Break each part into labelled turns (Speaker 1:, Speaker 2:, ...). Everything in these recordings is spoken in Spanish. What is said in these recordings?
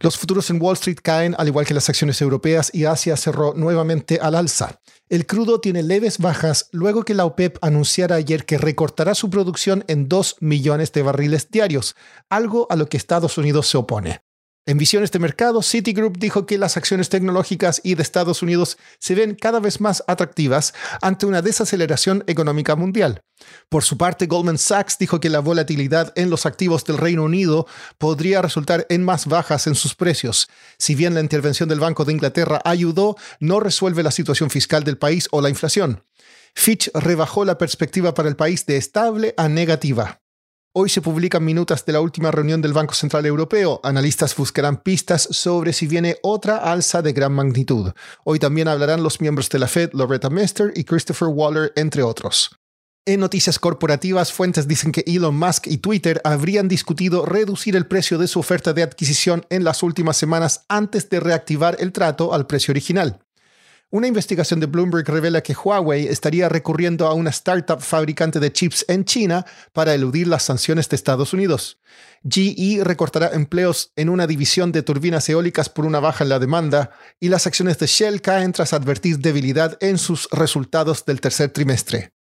Speaker 1: Los futuros en Wall Street caen, al igual que las acciones europeas, y Asia cerró nuevamente al alza. El crudo tiene leves bajas luego que la OPEP anunciara ayer que recortará su producción en 2 millones de barriles diarios, algo a lo que Estados Unidos se opone. En visiones de mercado, Citigroup dijo que las acciones tecnológicas y de Estados Unidos se ven cada vez más atractivas ante una desaceleración económica mundial. Por su parte, Goldman Sachs dijo que la volatilidad en los activos del Reino Unido podría resultar en más bajas en sus precios. Si bien la intervención del Banco de Inglaterra ayudó, no resuelve la situación fiscal del país o la inflación. Fitch rebajó la perspectiva para el país de estable a negativa. Hoy se publican minutas de la última reunión del Banco Central Europeo. Analistas buscarán pistas sobre si viene otra alza de gran magnitud. Hoy también hablarán los miembros de la Fed, Loretta Mester y Christopher Waller, entre otros. En noticias corporativas, fuentes dicen que Elon Musk y Twitter habrían discutido reducir el precio de su oferta de adquisición en las últimas semanas antes de reactivar el trato al precio original. Una investigación de Bloomberg revela que Huawei estaría recurriendo a una startup fabricante de chips en China para eludir las sanciones de Estados Unidos. GE recortará empleos en una división de turbinas eólicas por una baja en la demanda y las acciones de Shell caen tras advertir debilidad en sus resultados del tercer trimestre.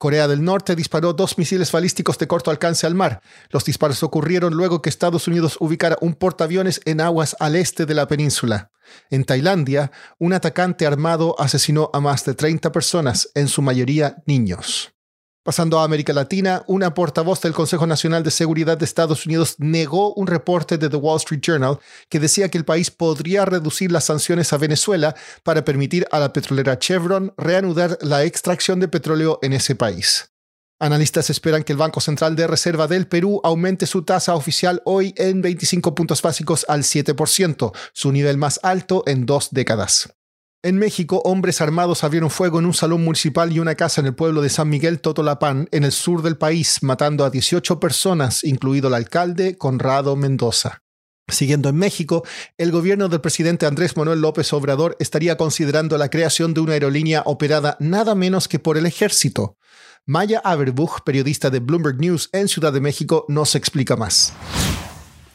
Speaker 1: Corea del Norte disparó dos misiles balísticos de corto alcance al mar. Los disparos ocurrieron luego que Estados Unidos ubicara un portaaviones en aguas al este de la península. En Tailandia, un atacante armado asesinó a más de 30 personas, en su mayoría niños. Pasando a América Latina, una portavoz del Consejo Nacional de Seguridad de Estados Unidos negó un reporte de The Wall Street Journal que decía que el país podría reducir las sanciones a Venezuela para permitir a la petrolera Chevron reanudar la extracción de petróleo en ese país. Analistas esperan que el Banco Central de Reserva del Perú aumente su tasa oficial hoy en 25 puntos básicos al 7%, su nivel más alto en dos décadas. En México, hombres armados abrieron fuego en un salón municipal y una casa en el pueblo de San Miguel Totolapán, en el sur del país, matando a 18 personas, incluido el alcalde Conrado Mendoza. Siguiendo en México, el gobierno del presidente Andrés Manuel López Obrador estaría considerando la creación de una aerolínea operada nada menos que por el ejército. Maya Aberbuch, periodista de Bloomberg News en Ciudad de México, nos explica más.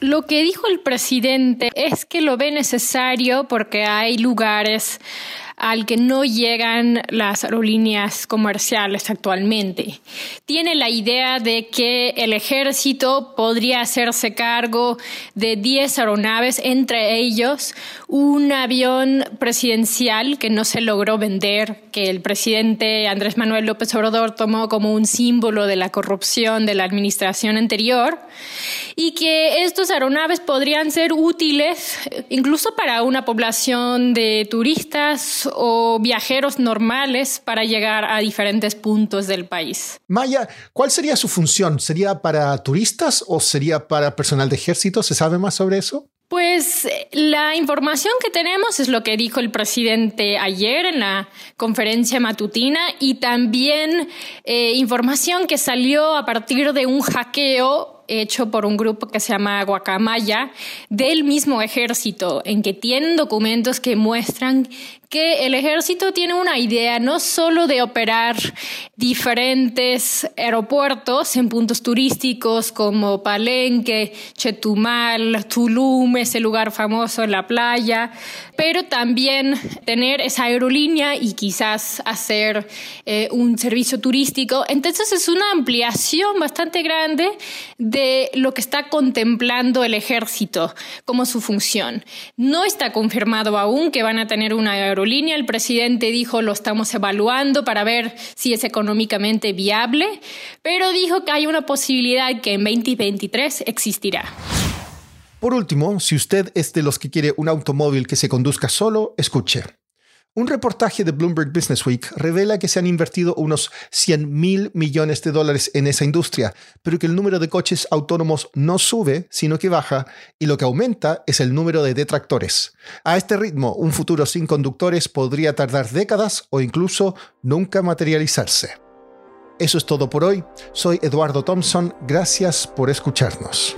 Speaker 2: Lo que dijo el presidente es que lo ve necesario porque hay lugares al que no llegan las aerolíneas comerciales actualmente. Tiene la idea de que el ejército podría hacerse cargo de 10 aeronaves, entre ellos un avión presidencial que no se logró vender, que el presidente Andrés Manuel López Obrador tomó como un símbolo de la corrupción de la administración anterior, y que estos aeronaves podrían ser útiles incluso para una población de turistas o viajeros normales para llegar a diferentes puntos del país.
Speaker 1: Maya, ¿cuál sería su función? ¿Sería para turistas o sería para personal de ejército? ¿Se sabe más sobre eso?
Speaker 2: Pues la información que tenemos es lo que dijo el presidente ayer en la conferencia matutina y también eh, información que salió a partir de un hackeo hecho por un grupo que se llama Guacamaya del mismo ejército, en que tienen documentos que muestran que el ejército tiene una idea no solo de operar diferentes aeropuertos en puntos turísticos como Palenque, Chetumal, Tulum, ese lugar famoso en la playa, pero también tener esa aerolínea y quizás hacer eh, un servicio turístico. Entonces es una ampliación bastante grande de lo que está contemplando el ejército como su función. No está confirmado aún que van a tener una aerolínea aerolínea. El presidente dijo lo estamos evaluando para ver si es económicamente viable, pero dijo que hay una posibilidad que en 2023 existirá.
Speaker 1: Por último, si usted es de los que quiere un automóvil que se conduzca solo, escuche. Un reportaje de Bloomberg Business Week revela que se han invertido unos 100 mil millones de dólares en esa industria, pero que el número de coches autónomos no sube, sino que baja, y lo que aumenta es el número de detractores. A este ritmo, un futuro sin conductores podría tardar décadas o incluso nunca materializarse. Eso es todo por hoy. Soy Eduardo Thompson. Gracias por escucharnos.